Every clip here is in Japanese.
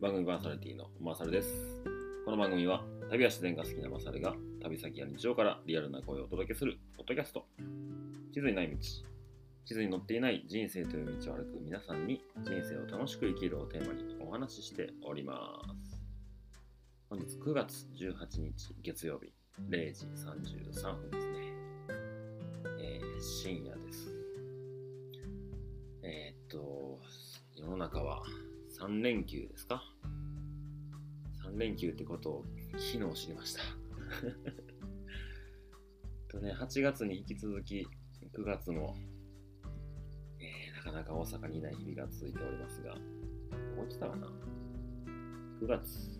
番組パーソナリティのマサルです。この番組は旅や自然が好きなマサルが旅先や日常からリアルな声をお届けするポッドキャスト。地図にない道。地図に載っていない人生という道を歩く皆さんに人生を楽しく生きるをテーマにお話ししております。本日9月18日月曜日0時33分ですね。えー深夜です。えーっと、世の中は3連休ですか ?3 連休ってことを昨日知りました。とね、8月に引き続き9月も、えーなかなか大阪にいない日々が続いておりますが、もう来たかな ?9 月。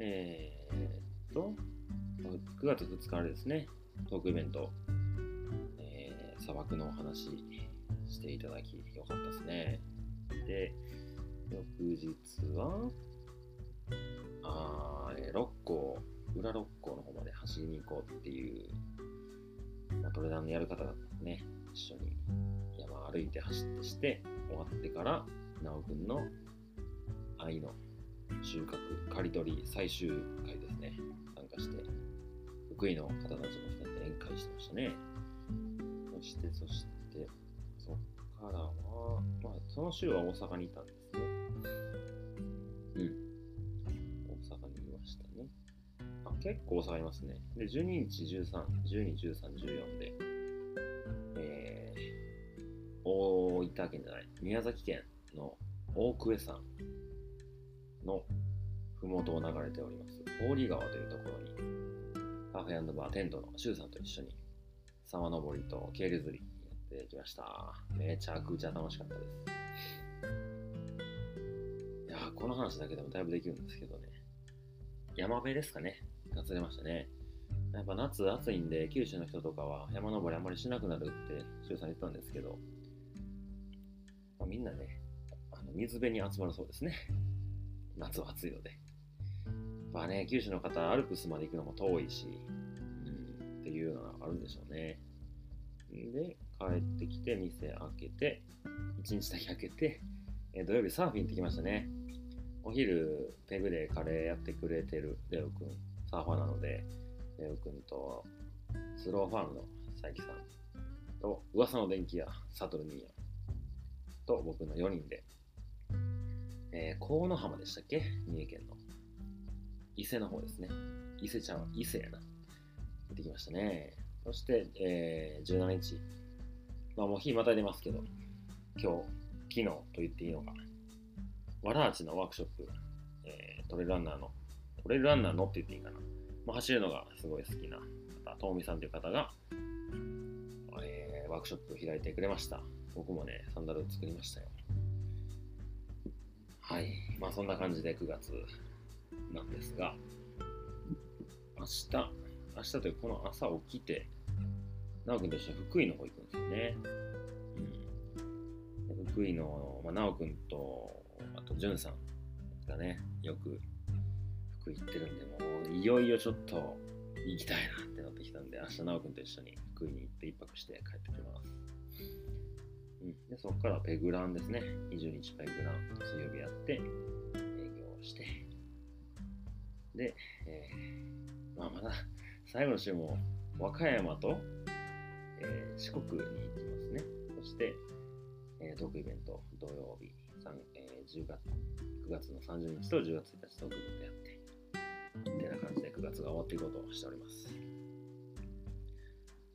えーっと、9月2日あれですね、トークイベント、えー砂漠のお話していただき、よかったですね。で、翌日は、あーえー六甲、裏六甲の方まで走りに行こうっていう、ま、トレランのやる方がね、一緒に山歩いて走ってして、終わってから、なおくんの愛の収穫、刈り取り最終回ですね、参加して、福井の方たちも2人で宴会してましたね。そして、そして、からは、まあ、その週は大阪にいたんですね。うん。大阪にいましたね。あ、結構大阪いますね。で、12日、13、12、13、14で、えー、大分県じゃない、宮崎県の大久江山の麓を流れております、郡川というところに、カフェバーテントの周さんと一緒に、沢登りとケール釣りやってきました。めちゃくちゃ楽しかったです。いやこの話だけでもだいぶできるんですけどね。山辺ですかね。が釣れましたね。やっぱ夏暑いんで、九州の人とかは山登りあんまりしなくなるって、周さん言ったんですけど、まあ、みんなね、あの水辺に集まるそうですね。夏は暑いので。まあね、九州の方、アルプスまで行くのも遠いし、うん、っていうのがあるんでしょうね。で、帰ってきて、店開けて、一日だけ開けて、え土曜日サーフィン行ってきましたね。お昼、ペグでカレーやってくれてるレオくん、サーファーなので、レオくんと、スローファームの佐伯さんと、噂の電気屋、サトルニーヤと僕の4人で、えー、河野浜でしたっけ？三重県の。伊勢の方ですね。伊勢ちゃんは伊勢やな。行ってきましたね。そして、えー、17日。まあもう日またいでますけど、今日、昨日と言っていいのか。わらあちのワークショップ、えートレランナーの、トレランナーのって言っていいかな。まあ、走るのがすごい好きな方、とみさんという方が、えーワークショップを開いてくれました。僕もね、サンダル作りましたよ。はい。まあそんな感じで9月なんですが、明日、明日というかこの朝起きて、直くんと一緒に福井の方行くんですよね。うん、で福井の、まあ、直くんと、あと、じゅんさんがね、よく福井行ってるんで、もういよいよちょっと行きたいなってなってきたんで、明日直くんと一緒に福井に行って一泊して帰ってきます。うん、でそこからペグランですね。20日ペグラン、水曜日やって、営業して、で、えーまあ、まだ最後の週も和歌山と、えー四国に行きますね。そして、えートークイベント土曜日、えー10月9月の30日と10月1日トークイベントやって、みたいな感じで9月が終わっていこうとしております。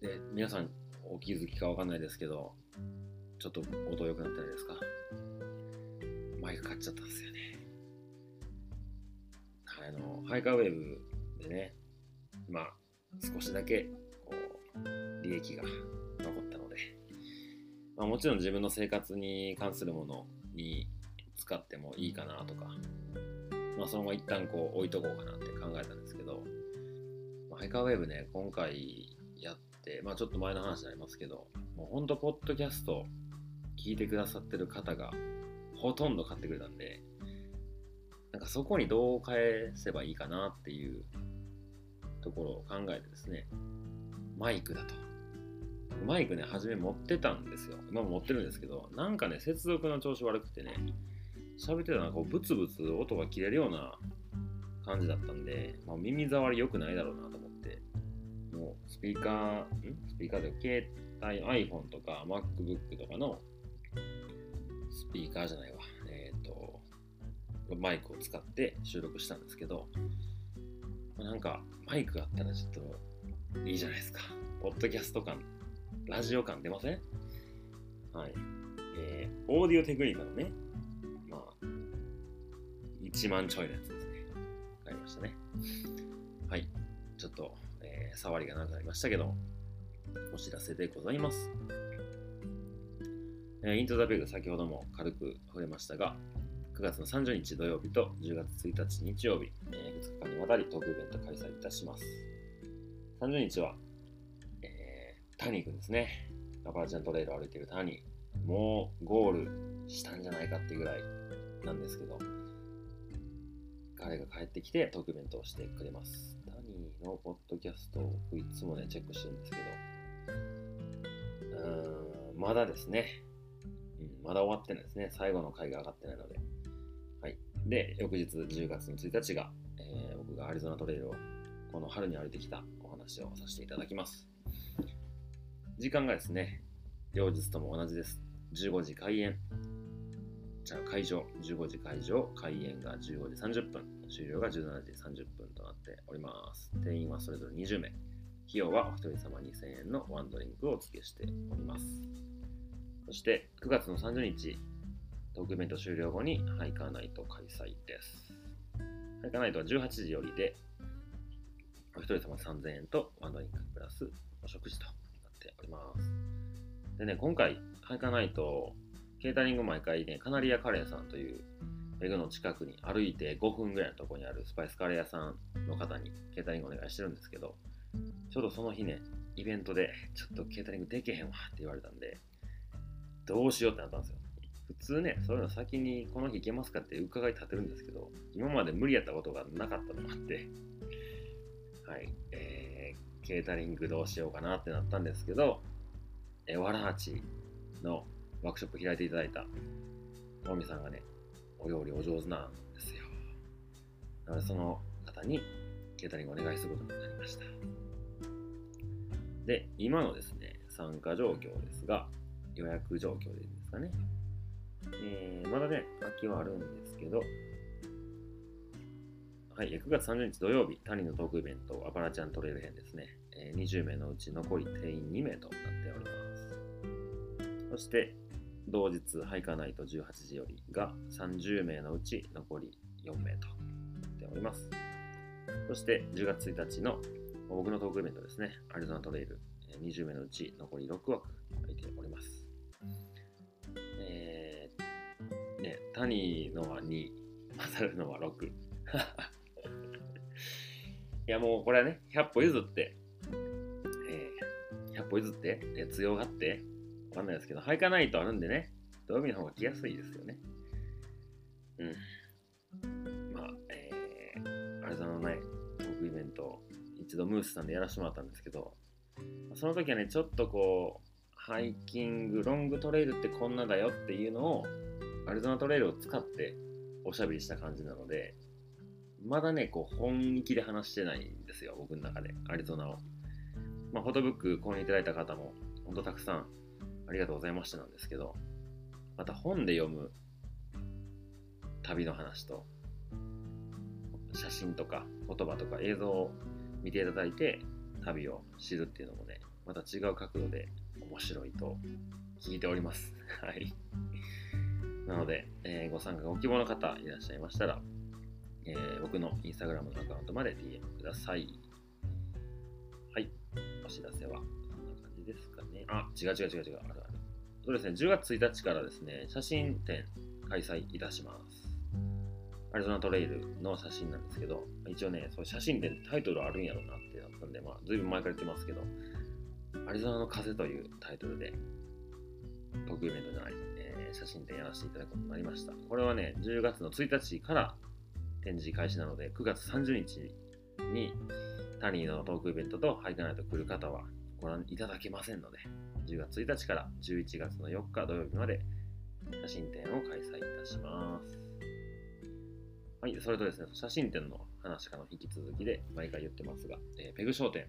で、皆さんお気づきかわかんないですけど、ちょっと音良くなってないですかマイク買っちゃったんですよね。あの、ハイカーウェーブでね、まあ、少しだけ、利益が残ったので、まあ、もちろん自分の生活に関するものに使ってもいいかなとか、まあ、そのまま一旦こう置いとこうかなって考えたんですけど、まあ、ハイカーウェーブね、今回やって、まあ、ちょっと前の話になりますけど、もうほんと、ポッドキャスト聞いてくださってる方がほとんど買ってくれたんで、なんかそこにどう返せばいいかなっていうところを考えてですね、マイクだと。マイクね、初め持ってたんですよ。今も持ってるんですけど、なんかね、接続の調子悪くてね、喋ってたのはこうブツブツ音が切れるような感じだったんで、まあ、耳障り良くないだろうなと思って、もうスピーカー、ん？スピーカーで携帯 iPhone とか MacBook とかのスピーカーじゃないわ、えっ、と、マイクを使って収録したんですけど、まなんかマイクがあったらちょっといいじゃないですか。ポッドキャスト感、ラジオ感出ません？はい。えー、オーディオテクニカのね、まあ、1万ちょいのやつですね。ありましたね。はい。ちょっと、えー触りがなくなりましたけど、お知らせでございます。えーイントザペグ先ほども軽く触れましたが、9月の30日土曜日と10月1日日曜日、え2日間にわたりトークイベント開催いたします。30日は、えー、タニー君ですね。アパーチャントレイルを歩いているタニー。もうゴールしたんじゃないかっていうぐらいなんですけど、彼が帰ってきてトークイベントをしてくれます。タニーのポッドキャストをいつもね、チェックしてるんですけど、うーん、まだですね、うん、まだ終わってないですね。最後の回が上がってないので。はい。で、翌日10月の1日が、えー僕がアリゾナトレイルをこの春に歩いてきたお話をさせていただきます。時間がですね、両日とも同じです。15時開演。じゃあ会場、15時会場、開演が15時30分、終了が17時30分となっております。定員はそれぞれ20名。費用はお一人様2000円のワンドリンクをお付けしております。そして9月の30日、トークイベント終了後にハイカーナイト開催です。ハイカーナイトは18時よりで、お一人様3000円とワンドリンクプラスお食事となっております。でね、今回、ハイカーナイト、ケータリング毎回ね、カナリアカレーさんという、ペグの近くに歩いて5分ぐらいのところにあるスパイスカレー屋さんの方にケータリングお願いしてるんですけど、ちょうどその日ね、イベントで、ちょっとケータリングできへんわって言われたんで、どうしようってなったんですよ。普通ね、そういうの先にこの日行けますかって伺い立てるんですけど、今まで無理やったことがなかったのもあって、はい、えー、ケータリングどうしようかなってなったんですけど、え、わらはちのワークショップ開いていただいた、トミさんがね、お料理お上手なんですよ。なので、その方にケータリングお願いすることになりました。で、今のですね、参加状況ですが、予約状況でいいですかね。えー、まだね、空きはあるんですけど、はい、9月30日土曜日、谷のトークイベント、アパラチャントレイル編ですね。えー20名のうち残り定員2名となっております。そして、同日、ハイカーナイト18時よりが30名のうち残り4名となっております。そして、10月1日の僕のトークイベントですね、アリゾナトレイル、20名のうち残り6枠空いております。えー、ね、谷のは2、マサルのは6。いやもうこれはね、100歩譲って、えー、100歩譲って、えー強がって、わかんないですけど、ハイカーナイトあるんでね、土曜日の方が来やすいですよね。うん。まあ、えー、アリゾナのね、トークイベント、一度ムースさんでやらせてもらったんですけど、その時はね、ちょっとこう、ハイキング、ロングトレイルってこんなだよっていうのを、アリゾナトレイルを使っておしゃべりした感じなので、まだね、こう、本気で話してないんですよ、僕の中で、アリゾナを。まあ、フォトブック購入いただいた方も、本当たくさんありがとうございましたなんですけど、また本で読む旅の話と、写真とか言葉とか映像を見ていただいて、旅を知るっていうのもね、また違う角度で面白いと聞いております。はい。なので、えーご参加ご希望の方いらっしゃいましたら、えー僕のインスタグラムのアカウントまで DM ください。はい。お知らせはそんな感じですかね。あ、違う違う違う違う。あるある。そうですね、10月1日からですね、写真展開催いたします。アリゾナトレイルの写真なんですけど、一応ね、そう写真展タイトルあるんやろなってなったんで、まあ、ずいぶん前から言ってますけど、アリゾナの風というタイトルで、トークイベントじゃない、えー写真展やらせていただくことになりました。これはね、10月の1日から展示開始なので、9月30日にタニーのトークイベントとハイカナイト来る方はご覧いただけませんので、10月1日から11月の4日土曜日まで写真展を開催いたします。はい、それとですね、写真展の話からの引き続きで毎回言ってますが、えーペグ商店、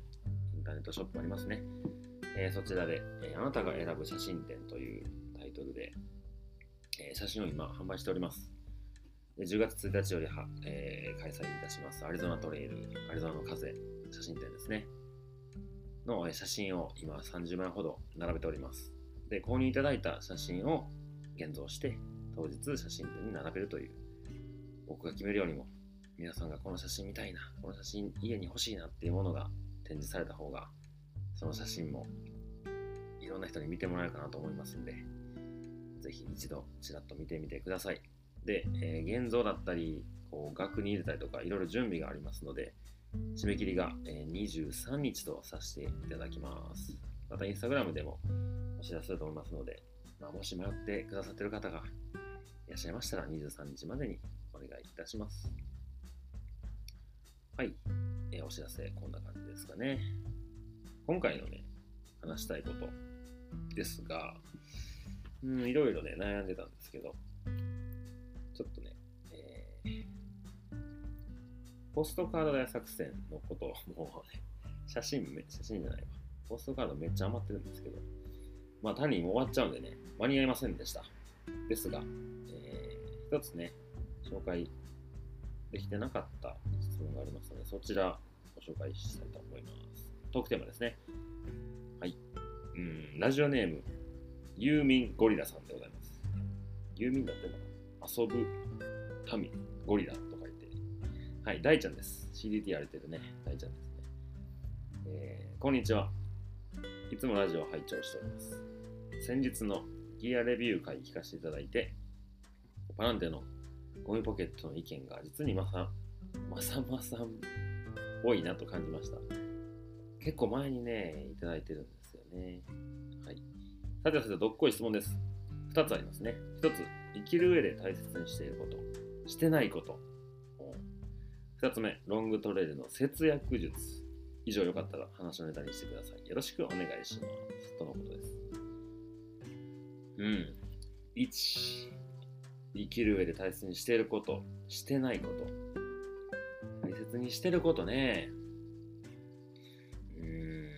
インターネットショップありますね。えーそちらで、えーあなたが選ぶ写真展というタイトルで、えー写真を今販売しております。10月1日よりは、えー開催いたしますアリゾナトレイル、アリゾナの風写真展ですね。の写真を今30枚ほど並べております。で、購入いただいた写真を現像して、当日写真展に並べるという、僕が決めるよりも、皆さんがこの写真見たいな、この写真家に欲しいなっていうものが展示された方が、その写真もいろんな人に見てもらえるかなと思いますんで、ぜひ一度ちらっと見てみてください。で、えー現像だったり、こう額に入れたりとか、いろいろ準備がありますので、締め切りが、え23日とさせていただきます。また、インスタグラムでもお知らせすると思いますので、まあ、もし迷ってくださってる方がいらっしゃいましたら、23日までにお願いいたします。はい、えーお知らせ、こんな感じですかね。今回のね、話したいことですが、うん、いろいろね、悩んでたんですけど、ちょっとね、えーポストカード大作戦のこと もうね、写真め、写真じゃないわ。ポストカードめっちゃ余ってるんですけど、まあ単に終わっちゃうんでね、間に合いませんでした。ですが、えー一つね、紹介できてなかった質問がありますので、そちらご紹介したいと思います。トークテーマですね。はい。うん、ラジオネーム、ユーミンゴリラさんでございます。ユーミンだってのか遊ぶ民、ゴリラと書いて。はい、大ちゃんです。CDT やれてるね、大ちゃんですね。えーこんにちは。いつもラジオを拝聴しております。先日のギアレビュー会聞かせていただいて、パランテのゴミポケットの意見が実にまさ、まさまさんっぽいなと感じました。結構前にね、いただいてるんですよね。はい。さてさて、どっこい質問です。2つありますね。1つ、生きる上で大切にしていること、してないこと。2つ目、ロングトレイルの節約術。以上よかったら話のネタにしてください。よろしくお願いします。とのことです。うん。1、生きる上で大切にしていること、してないこと。大切にしてることね。うーん、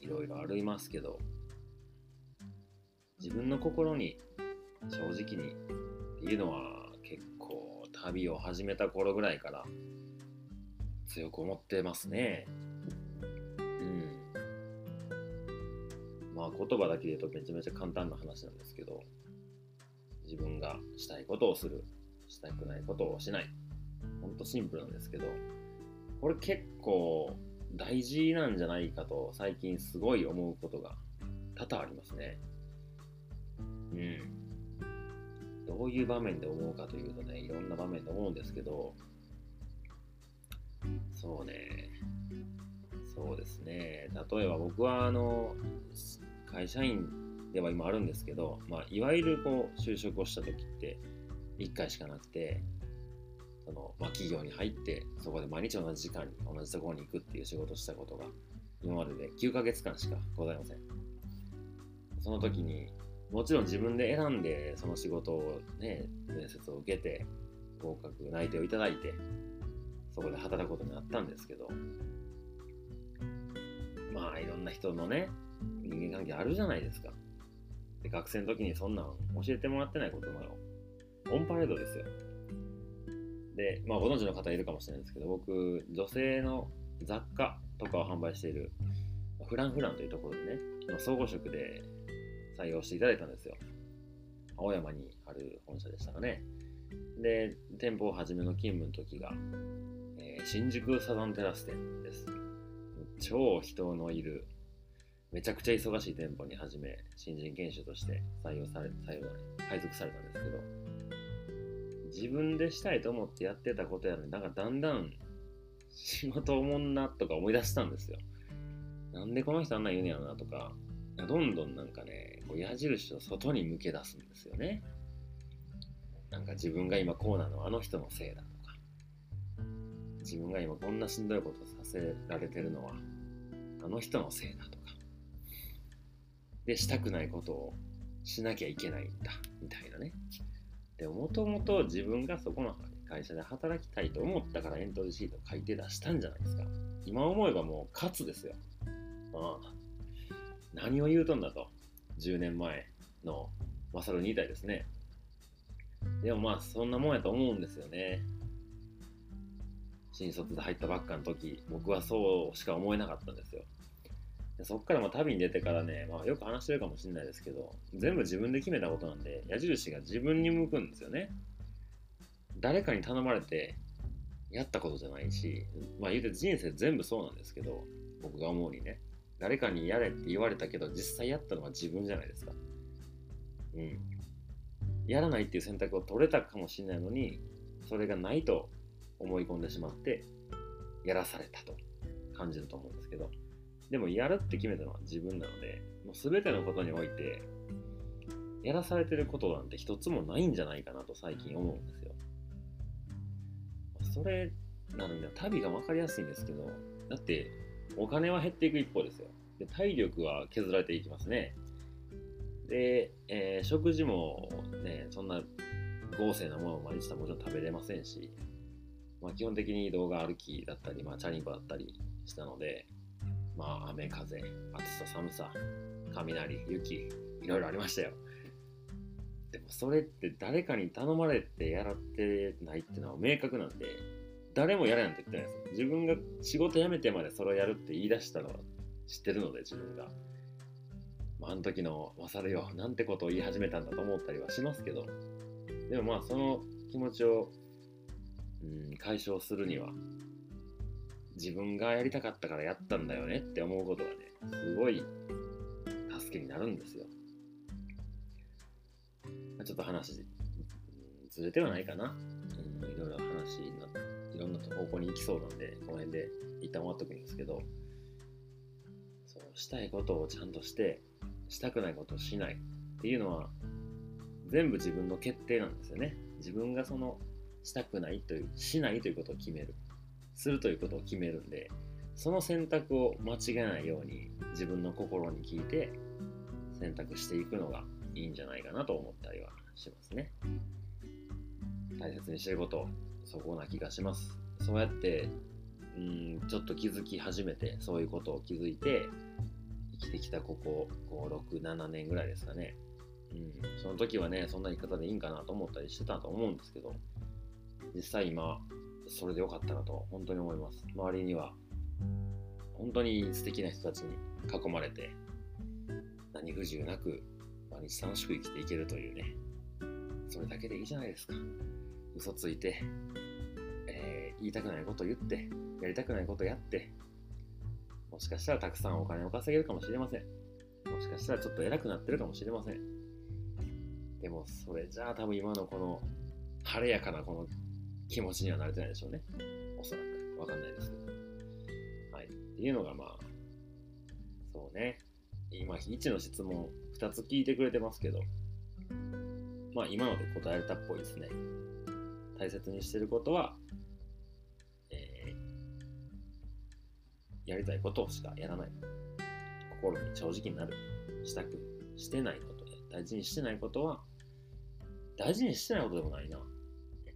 いろいろありますけど、自分の心に正直にっていうのは結構旅を始めた頃ぐらいから強く思ってますね。うん。まあ言葉だけで言うとめちゃめちゃ簡単な話なんですけど、自分がしたいことをする、したくないことをしない。ほんとシンプルなんですけど、これ結構大事なんじゃないかと最近すごい思うことが多々ありますね。うん。どういう場面で思うかというとね、いろんな場面で思うんですけど、そうね、そうですね、例えば僕はあの、会社員では今あるんですけど、まあ、いわゆるこう就職をした時って1回しかなくて、そのまあ、企業に入ってそこで毎日同じ時間に同じところに行くっていう仕事をしたことが今までで9ヶ月間しかございません。その時にもちろん自分で選んでその仕事をね面接を受けて合格内定をいただいてそこで働くことになったんですけどまあいろんな人のね人間関係あるじゃないですか。で学生の時にそんなん教えてもらってないことなのオンパレードですよ。で、まあ、ご存知の方いるかもしれないですけど、僕、女性の雑貨とかを販売している、フランフランというところでね、まあ総合職で採用していただいたんですよ。青山にある本社でしたかね。で、店舗を始めの勤務の時が、えー新宿サザンテラス店です。超人のいる、めちゃくちゃ忙しい店舗に始め、新人研修として採用され、採用配属されたんですけど、自分でしたいと思ってやってたことやのになんかだんだん仕事おもんなとか思い出したんですよ。なんでこの人あんな言うんやろなとか、どんどんなんかね、こう矢印を外に向け出すんですよね。なんか自分が今こうなのはあの人のせいだとか、自分が今こんなしんどいことさせられてるのはあの人のせいだとか、で、したくないことをしなきゃいけないんだ、みたいなね。でもともと自分がそこの会社で働きたいと思ったからエントリーシート書いて出したんじゃないですか。今思えばもう勝つですよ。ああ何を言うとんだと。10年前のマサルに言いたいですね。でもまあそんなもんやと思うんですよね。新卒で入ったばっかの時、僕はそうしか思えなかったんですよ。でそっからまあ旅に出てからね、まあ、よく話してるかもしれないですけど、全部自分で決めたことなんで、矢印が自分に向くんですよね。誰かに頼まれてやったことじゃないし、まあ言うて人生全部そうなんですけど、僕が思うにね、誰かにやれって言われたけど、実際やったのは自分じゃないですか。うん。やらないっていう選択を取れたかもしれないのに、それがないと思い込んでしまって、やらされたと感じると思うんですけど、でもやるって決めたのは自分なので、もう全てのことにおいて、やらされてることなんて一つもないんじゃないかなと最近思うんですよ。それなんで旅が分かりやすいんですけど、だってお金は減っていく一方ですよ。で体力は削られていきますね。で、えー、食事もね、そんな豪勢なものを毎日もちろん食べれませんし、まあ、基本的に動画歩きだったり、まあ、チャリンコだったりしたので、まあ、雨、風、暑さ、寒さ、雷、雪、いろいろありましたよ。でもそれって誰かに頼まれてやらってないっていうのは明確なんで、誰もやれなんて言ってないです。自分が仕事辞めてまでそれをやるって言い出したのは知ってるので、自分が。まあ、あの時の勝るよ、なんてことを言い始めたんだと思ったりはしますけど、でもまあその気持ちを、うん、解消するには、自分がやりたかったからやったんだよねって思うことがね、すごい助けになるんですよ。ちょっと話、ずれてはないかな。うん、いろいろ話いろんな方向に行きそうなんで、この辺で一旦終わっとくんですけど、そうしたいことをちゃんとして、したくないことをしないっていうのは、全部自分の決定なんですよね。自分がその、したくないという、しないということを決める。するということを決めるんで、その選択を間違えないように自分の心に聞いて選択していくのがいいんじゃないかなと思ったりはしますね。大切にしてること、そこな気がします。そうやって、うん、ちょっと気づき始めて、そういうことを気づいて、生きてきたここ5、6、7年ぐらいですかね。うん、その時はね、そんな言い方でいいんかなと思ったりしてたと思うんですけど、実際今、それでよかったなと本当に思います。周りには本当に素敵な人たちに囲まれて何不自由なく毎日楽しく生きていけるというね、それだけでいいじゃないですか。嘘ついて、えー、言いたくないこと言って、やりたくないことやって、もしかしたらたくさんお金を稼げるかもしれません。もしかしたらちょっと偉くなってるかもしれません。でもそれじゃあ多分今のこの晴れやかなこの気持ちにはなれてないでしょうね。おそらく。わかんないですけど。はい。っていうのがまあ、そうね。今、1の質問2つ聞いてくれてますけど、まあ今ので答えたっぽいですね。大切にしてることは、えー、やりたいことしかやらない。心に正直になる。したくしてないことで、大事にしてないことは、大事にしてないことでもないな。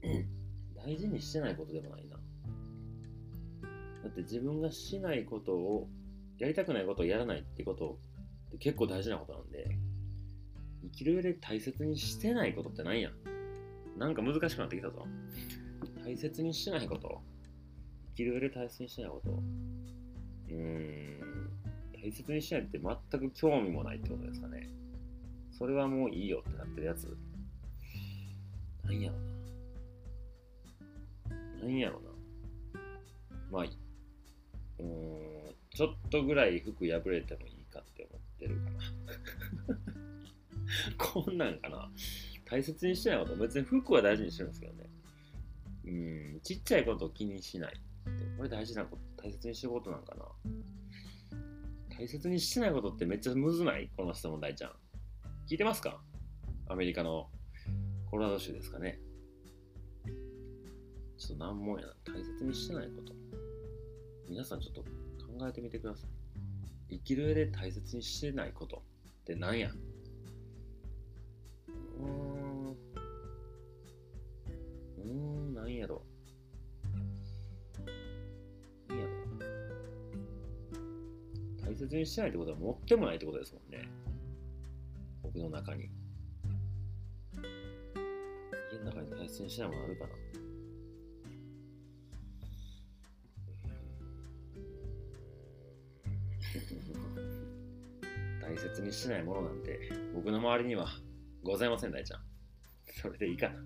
大事にしてないことでもないな。だって自分がしないことを、やりたくないことをやらないってことって結構大事なことなんで、生きる上で大切にしてないことって何やなんか難しくなってきたぞ。大切にしないこと生きる上で大切にしないことうーん、大切にしないって全く興味もないってことですかね。それはもういいよってなってるやつ。なんやろな。なんやろな。まあ、うーん、ちょっとぐらい服破れてもいいかって思ってるかな。こんなんかな。大切にしてないこと、別に服は大事にしてるんですけどね。うん、ちっちゃいことを気にしない。これ大事なこと、大切にしてることなんかな。大切にしてないことってめっちゃむずない？この質問大ちゃん。聞いてますか？アメリカのコロラド州ですかね。ちょっと難問やな。大切にしてないこと。皆さんちょっと考えてみてください。生きる上で大切にしてないことって何や？うんーん、なんやろ。いんやろ。大切にしてないってことは持ってもないってことですもんね。僕の中に。家の中に大切にしないものあるかな。大切にしてないものなんて僕の周りにはございません大ちゃんそれでいいかな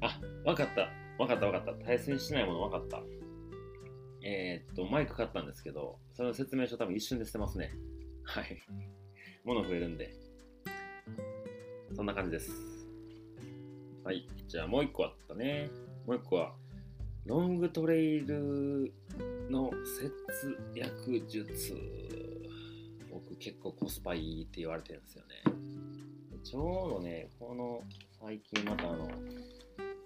あ、わかった。わかったわかった。大切にしないものわかった。えー、っと、マイク買ったんですけど、その説明書多分一瞬で捨てますね。はい。物増えるんで。そんな感じです。はい。じゃあもう一個あったね。もう一個は、ロングトレイルの節約術。僕結構コスパいいって言われてるんですよね。ちょうどね、この最近またあの、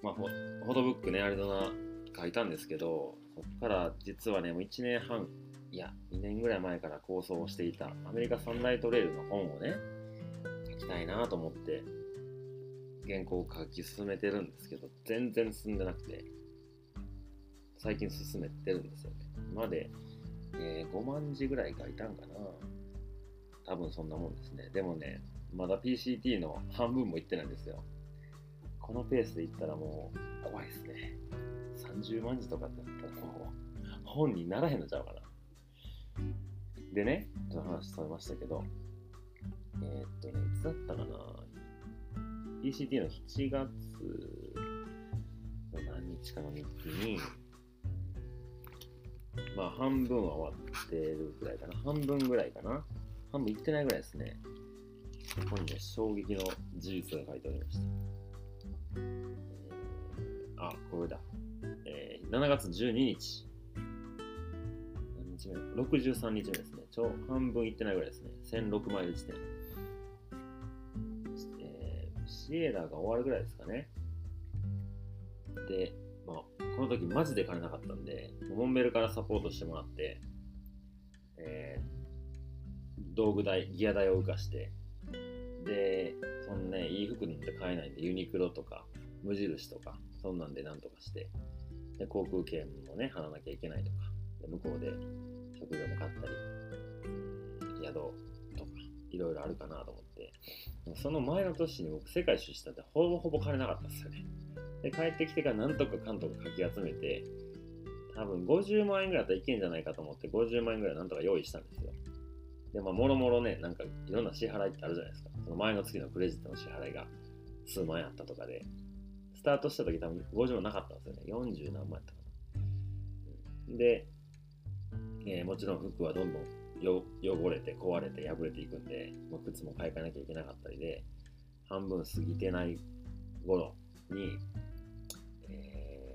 まあ、フォトブックね、アリゾナ書いたんですけど、こっから実はね、もう1年半、いや、2年ぐらい前から構想をしていたアメリカ三大トレイルの本をね、書きたいなと思って、原稿を書き進めてるんですけど、全然進んでなくて、最近進めてるんですよね。まで、えー、5万字ぐらい書いたんかな。多分そんなもんですね。でもね、まだ PCT の半分もいってないんですよ。このペースでいったらもう怖いですね。30万字とかってなったらもう本にならへんのちゃうかな。でね、ちょっと話されましたけど、えー、っとね、いつだったかな ?PCT の7月の何日かの日記に、まあ半分は終わってるぐらいかな。半分ぐらいかな。半分いってないぐらいですね。ここにね、衝撃の事実が書いておりました。えー、あ、これだ。えー、7月12日。何日目 ?63 日目ですね。ちょ半分いってないぐらいですね。1006マイル地点。えー、シエラが終わるぐらいですかね。で、まあ、この時マジで金なかったんで、モンベルからサポートしてもらって、えー、道具代、ギア代を浮かして、で、そんね、いい服なんて買えないんで、ユニクロとか、無印とか、そんなんでなんとかして、で、航空券もね、払わなきゃいけないとか、で向こうで食料も買ったり、宿とか、いろいろあるかなと思って、その前の年に僕、世界一周したってほぼほぼ金なかったんですよね。で、帰ってきてからなんとかかんとかかき集めて、多分50万円ぐらいだったらいけんじゃないかと思って、50万円ぐらいなんとか用意したんですよ。で、まあ、もろもろね、なんかいろんな支払いってあるじゃないですか。その前の月のクレジットの支払いが数万円あったとかで、スタートした時多分50万なかったんですよね。40何万やったかな。で、えー、もちろん服はどんどん汚れて壊れて破れていくんで、もう靴も買い替えなきゃいけなかったりで、半分過ぎてない頃に、え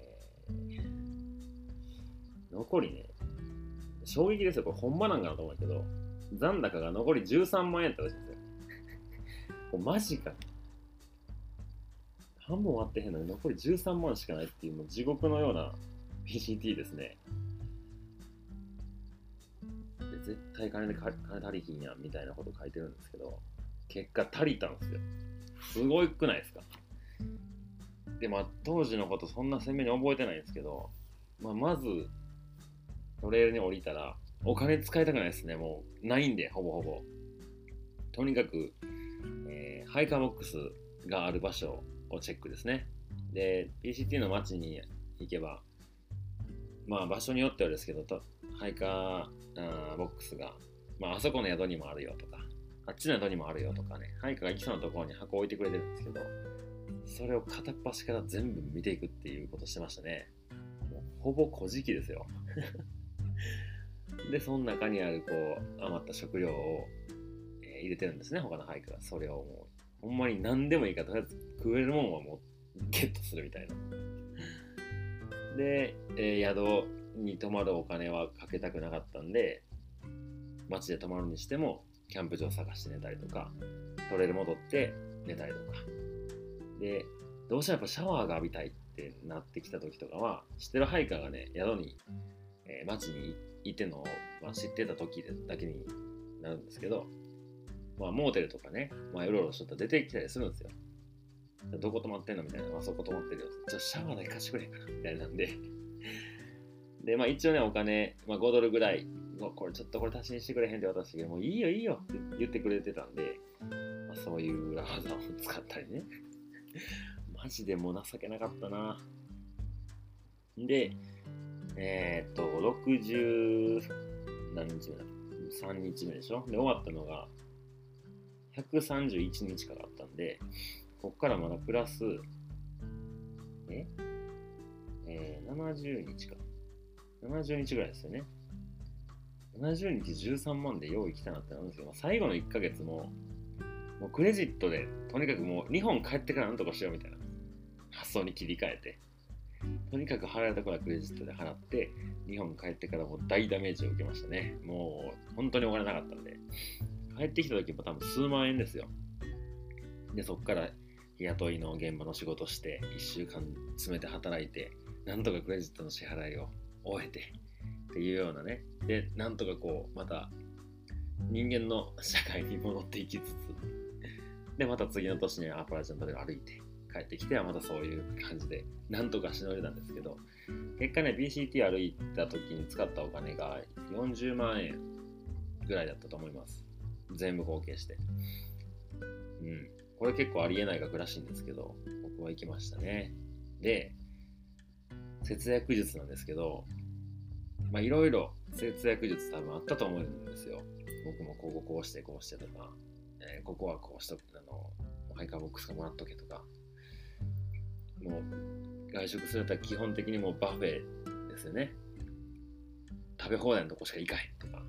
ー、残りね、衝撃ですよ。これほんまなんかなと思うけど、残高が残り13万円ってらしいんですよ。これマジか。半分終わってへんのに残り13万しかないっていうもう地獄のような PCT ですね。で絶対金で金足りひんやんみたいなこと書いてるんですけど、結果足りたんですよ。すごいくないですかで、まあ当時のことそんな鮮明に覚えてないんですけど、まあ、まずトレイルに降りたらお金使いたくないですね。もう、ないんで、ほぼほぼ。とにかく、えー、ハイカーボックスがある場所をチェックですね。で、PCT の街に行けば、まあ場所によってはですけど、ハイカーボックスが、まああそこの宿にもあるよとか、あっちの宿にもあるよとかね、ハイカーが行きそうなところに箱を置いてくれてるんですけど、それを片っ端から全部見ていくっていうことしてましたね。もうほぼ小じですよ。で、その中にあるこう余った食料を、えー、入れてるんですね、他の俳句が。それをもう、ほんまに何でもいいから、とりあえず食えるもんはもうゲットするみたいな。で、えー、宿に泊まるお金はかけたくなかったんで、街で泊まるにしても、キャンプ場探して寝たりとか、トレイル戻って寝たりとか。で、どうしてもやっぱシャワーが浴びたいってなってきた時とかは、知ってるハイカーがね、宿に、えー、街にいての、まあ、知ってた時だけになるんですけど、まあ、モーテルとかね、まあ、うろうろしとったら出てきたりするんですよ。どこ泊まってんのみたいな、あそこ泊まってるよ。ちょっとシャワーだけ貸してくれんかなみたいなんで で、まあ一応ね、お金、まあ5ドルぐらい、これちょっとこれ足しにしてくれへんって渡したけど、もういいよいいよって言ってくれてたんで、まあ、そういう裏技を使ったりね。マジでもう情けなかったな。で、えー、っと、60何日目だ ?3 日目でしょ？で、終わったのが131日からあったんで、こっからまだプラス、え？えー、70日か。70日ぐらいですよね。70日13万で用意来たなってなるんですけど、最後の1ヶ月も、もうクレジットで、とにかくもう日本帰ってからなんとかしようみたいな発想に切り替えて、とにかく払えたからクレジットで払って、日本帰ってからもう大ダメージを受けましたね。もう本当にお金なかったんで、帰ってきた時も多分数万円ですよ。で、そっから日雇いの現場の仕事して、1週間詰めて働いて、なんとかクレジットの支払いを終えて、っていうようなね。で、なんとかこう、また人間の社会に戻っていきつつ、で、また次の年にアパラチャントで歩いて、帰ってきてはまたそういう感じで、なんとかしのいだんですけど、結果ね、BCT 歩いた時に使ったお金が40万円ぐらいだったと思います。全部合計して。うん。これ結構ありえない額らしいんですけど、僕は行きましたね。で、節約術なんですけど、まあいろいろ節約術多分あったと思うんですよ。僕もこここうしてこうしてとか、えー、ここはこうしとく、あの、ハイカーボックスがもらっとけとか、もう外食すると基本的にもう buffet ですよね。食べ放題のとこしか行かへんとか。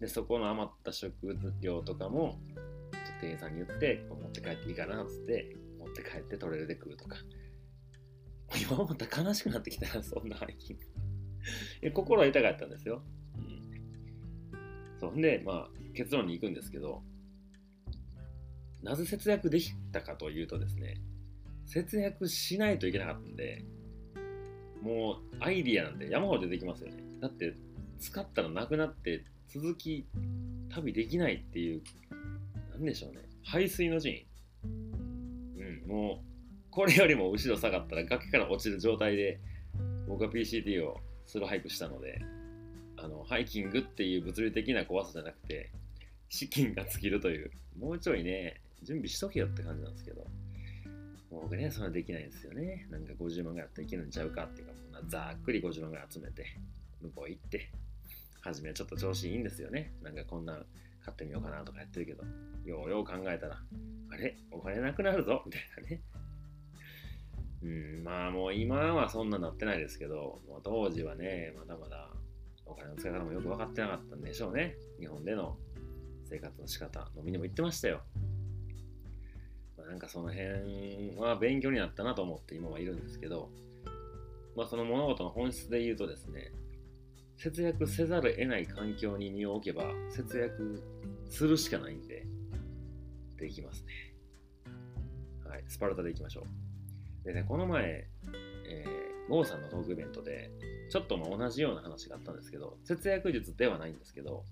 で、そこの余った食料とかも、店員さんに言って、持って帰っていいかなっつって、持って帰ってトレールで食うとか。今思ったら悲しくなってきたな、そんなハイキング。心は痛かったんですよ。うん。そんで、まあ、結論に行くんですけど、なぜ節約できたかというとですね、節約しないといけなかったんで、もうアイディアなんて山ほど出てきますよね。だって使ったらなくなって続き旅できないっていう、なんでしょうね。排水の陣。うん、もう、これよりも後ろ下がったら崖から落ちる状態で、僕は PCT をスローハイクしたので、あの、ハイキングっていう物理的な怖さじゃなくて、資金が尽きるという、もうちょいね、準備しとけよって感じなんですけど、僕ね、それはできないですよね。なんか50万ぐらいあったらいけるんちゃうかっていうか、もうざっくり50万ぐらい集めて、向こう行って、初めはちょっと調子いいんですよね。なんかこんな買ってみようかなとかやってるけど、ようよう考えたら、あれ？お金なくなるぞみたいなね。うん、まあもう今はそんななってないですけど、もう当時はね、まだまだお金の使い方もよく分かってなかったんでしょうね。日本での生活の仕方、飲みにも言ってましたよ。まあ、なんかその辺は勉強になったなと思って今はいるんですけど、まあその物事の本質で言うとですね、節約せざるを得ない環境に身を置けば節約するしかないんで、できますね。はい、スパルタでいきましょう。でね、この前、えー、ゴーさんのトークイベントで、ちょっとま同じような話があったんですけど、節約術ではないんですけど、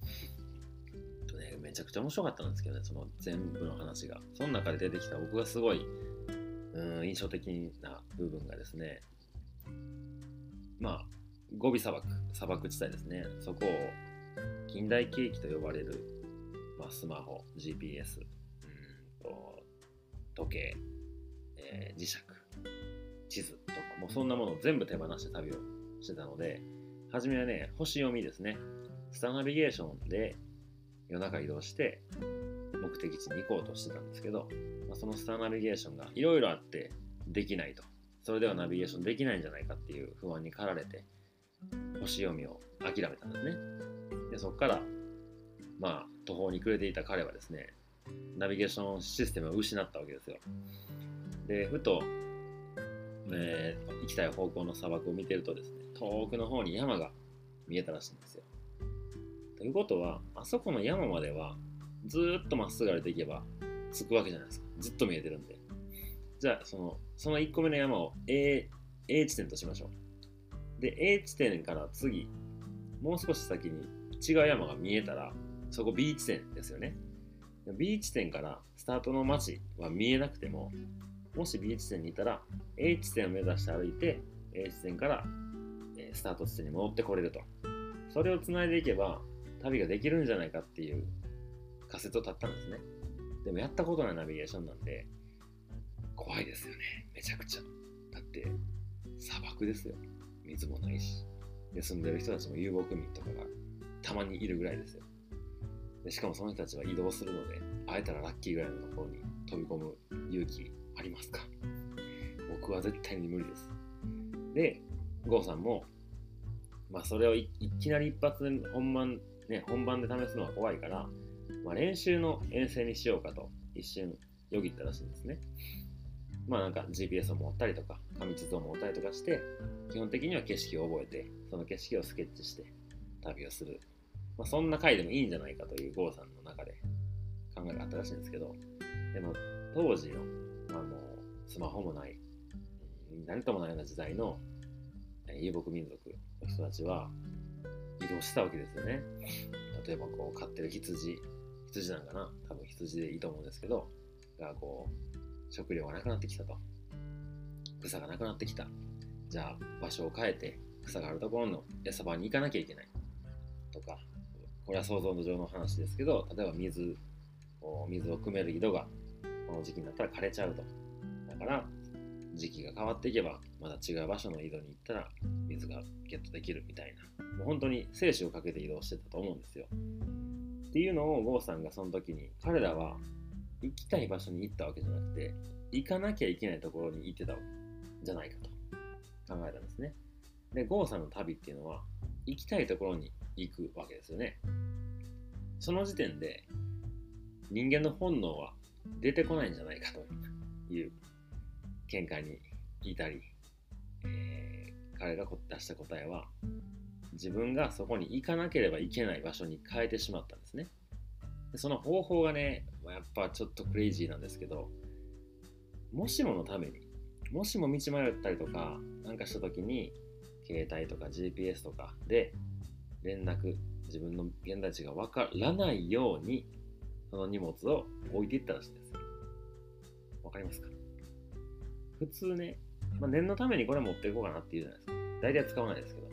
めちゃくちゃ面白かったんですけどね、その全部の話が。その中で出てきた僕がすごい、うん、印象的な部分がですね、まあ、ゴビ砂漠、砂漠地帯ですね。そこを近代景気と呼ばれる、まあ、スマホ、GPS、うんと時計、えー、磁石、地図とか、もうそんなものを全部手放して旅をしてたので、初めはね、星読みですね。スターナビゲーションで夜中移動して目的地に行こうとしてたんですけど、まあ、そのスターナビゲーションがいろいろあってできないと。それではナビゲーションできないんじゃないかっていう不安に駆られて、星読みを諦めたんですね。で、そこから、まあ、途方に暮れていた彼はですね、ナビゲーションシステムを失ったわけですよ。で、ふと、えー、行きたい方向の砂漠を見てるとですね、遠くの方に山が見えたらしいんですよ。ということは、あそこの山まではずっとまっすぐ歩いていけば着くわけじゃないですか。ずっと見えてるんで。じゃあ、その、その1個目の山を A, A 地点としましょう。で、A 地点から次、もう少し先に違う山が見えたら、そこ B 地点ですよね。B 地点からスタートの街は見えなくても、もし B 地点にいたら、A 地点を目指して歩いて、A 地点からスタート地点に戻ってこれると。それをつないでいけば、旅ができるんじゃないかっていう仮説を立ったんですね。でもやったことないナビゲーションなんで、怖いですよね。めちゃくちゃ。だって、砂漠ですよ。水もないし。で、住んでる人たちも遊牧民とかがたまにいるぐらいですよ。でしかもその人たちは移動するので、会えたらラッキーぐらいのところに飛び込む勇気ありますか？僕は絶対に無理です。で、郷さんも、まあそれをいきなり一発で本番、ね、本番で試すのは怖いから、まあ、練習の遠征にしようかと一瞬よぎったらしいんですね。まあなんか GPS を持ったりとか、紙地図を持ったりとかして、基本的には景色を覚えて、その景色をスケッチして旅をする。まあ、そんな回でもいいんじゃないかという郷さんの中で考えがあったらしいんですけど、でも当時の、まあ、もうスマホもない、何ともないような時代の遊牧民族の人たちは移動したわけですよね。例えばこう飼ってる羊、羊なんかな多分羊でいいと思うんですけど、がこう食料がなくなってきたと。草がなくなってきた。じゃあ場所を変えて草があるところの餌場に行かなきゃいけない。とか、これは想像の上の話ですけど、例えば水水を汲める井戸がこの時期になったら枯れちゃうと。だから時期が変わっていけばまた違う場所の井戸に行ったら水がゲットできるみたいな。もう本当に生死をかけて移動してたと思うんですよ。っていうのを郷さんがその時に彼らは行きたい場所に行ったわけじゃなくて行かなきゃいけないところに行ってたんじゃないかと考えたんですね。で郷さんの旅っていうのは行きたいところに行くわけですよね。その時点で人間の本能は出てこないんじゃないかという見解に至り、えー彼が出した答えは自分がそこに行かなければいけない場所に変えてしまったんですね。でその方法がねやっぱちょっとクレイジーなんですけどもしものためにもしも道迷ったりとかなんかした時に携帯とか GPS とかで連絡自分の現在地が分からないようにその荷物を置いていったらしいですよ。わかりますか？普通ね、まあ、念のためにこれ持っていこうかなっていうじゃないですか。大体使わないですけど。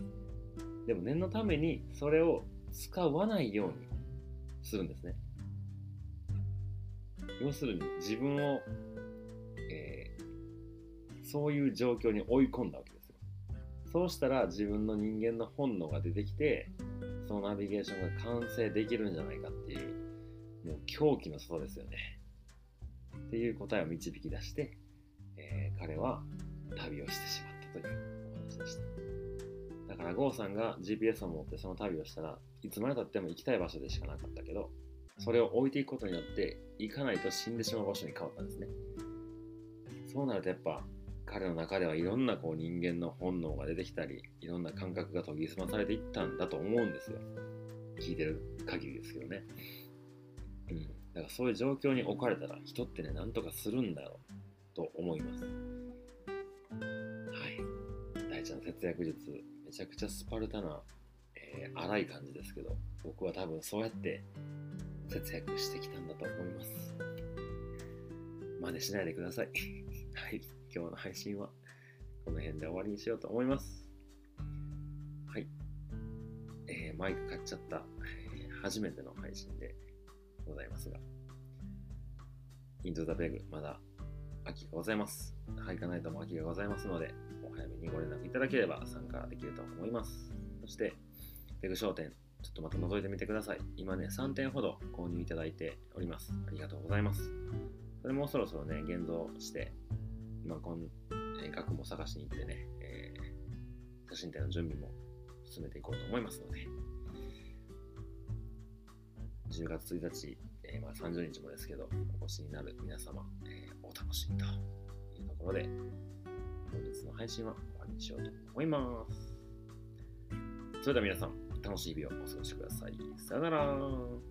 でも念のためにそれを使わないようにするんですね。要するに自分を、えーそういう状況に追い込んだわけですよ。そうしたら自分の人間の本能が出てきて、そのナビゲーションが完成できるんじゃないかっていう、もう狂気の外ですよね。っていう答えを導き出して、えー彼は旅をしてしまったというお話でした。だから郷さんが GPS を持ってその旅をしたらいつまでたっても行きたい場所でしかなかったけどそれを置いていくことによって行かないと死んでしまう場所に変わったんですね。そうなるとやっぱ彼の中ではいろんなこう人間の本能が出てきたりいろんな感覚が研ぎ澄まされていったんだと思うんですよ。聞いてる限りですけどね。うん。だからそういう状況に置かれたら人ってね、なんとかするんだよと思います。はい。大ちゃん節約術、めちゃくちゃスパルタな、えー荒い感じですけど、僕は多分そうやって節約してきたんだと思います。真似しないでください。はい。今日の配信はこの辺で終わりにしようと思います。はい。えーマイク買っちゃった、えー初めての配信でございますが、イントザベグ、まだ空きがございます。ハイカナイトも空きがございますので、お早めにご連絡いただければ参加できると思います。そして、ペグ商店、ちょっとまた覗いてみてください。今ね、3点ほど購入いただいております。ありがとうございます。それもそろそろね、現像して、今こん、え額も探しに行ってね、えー写真展の準備も進めていこうと思いますので、10月1日、えーまあ、30日もですけど、お越しになる皆様、えーお楽しみというところで、本日の配信は終わりにしようと思います。それでは皆さん、楽しい日をお過ごしください。さよなら。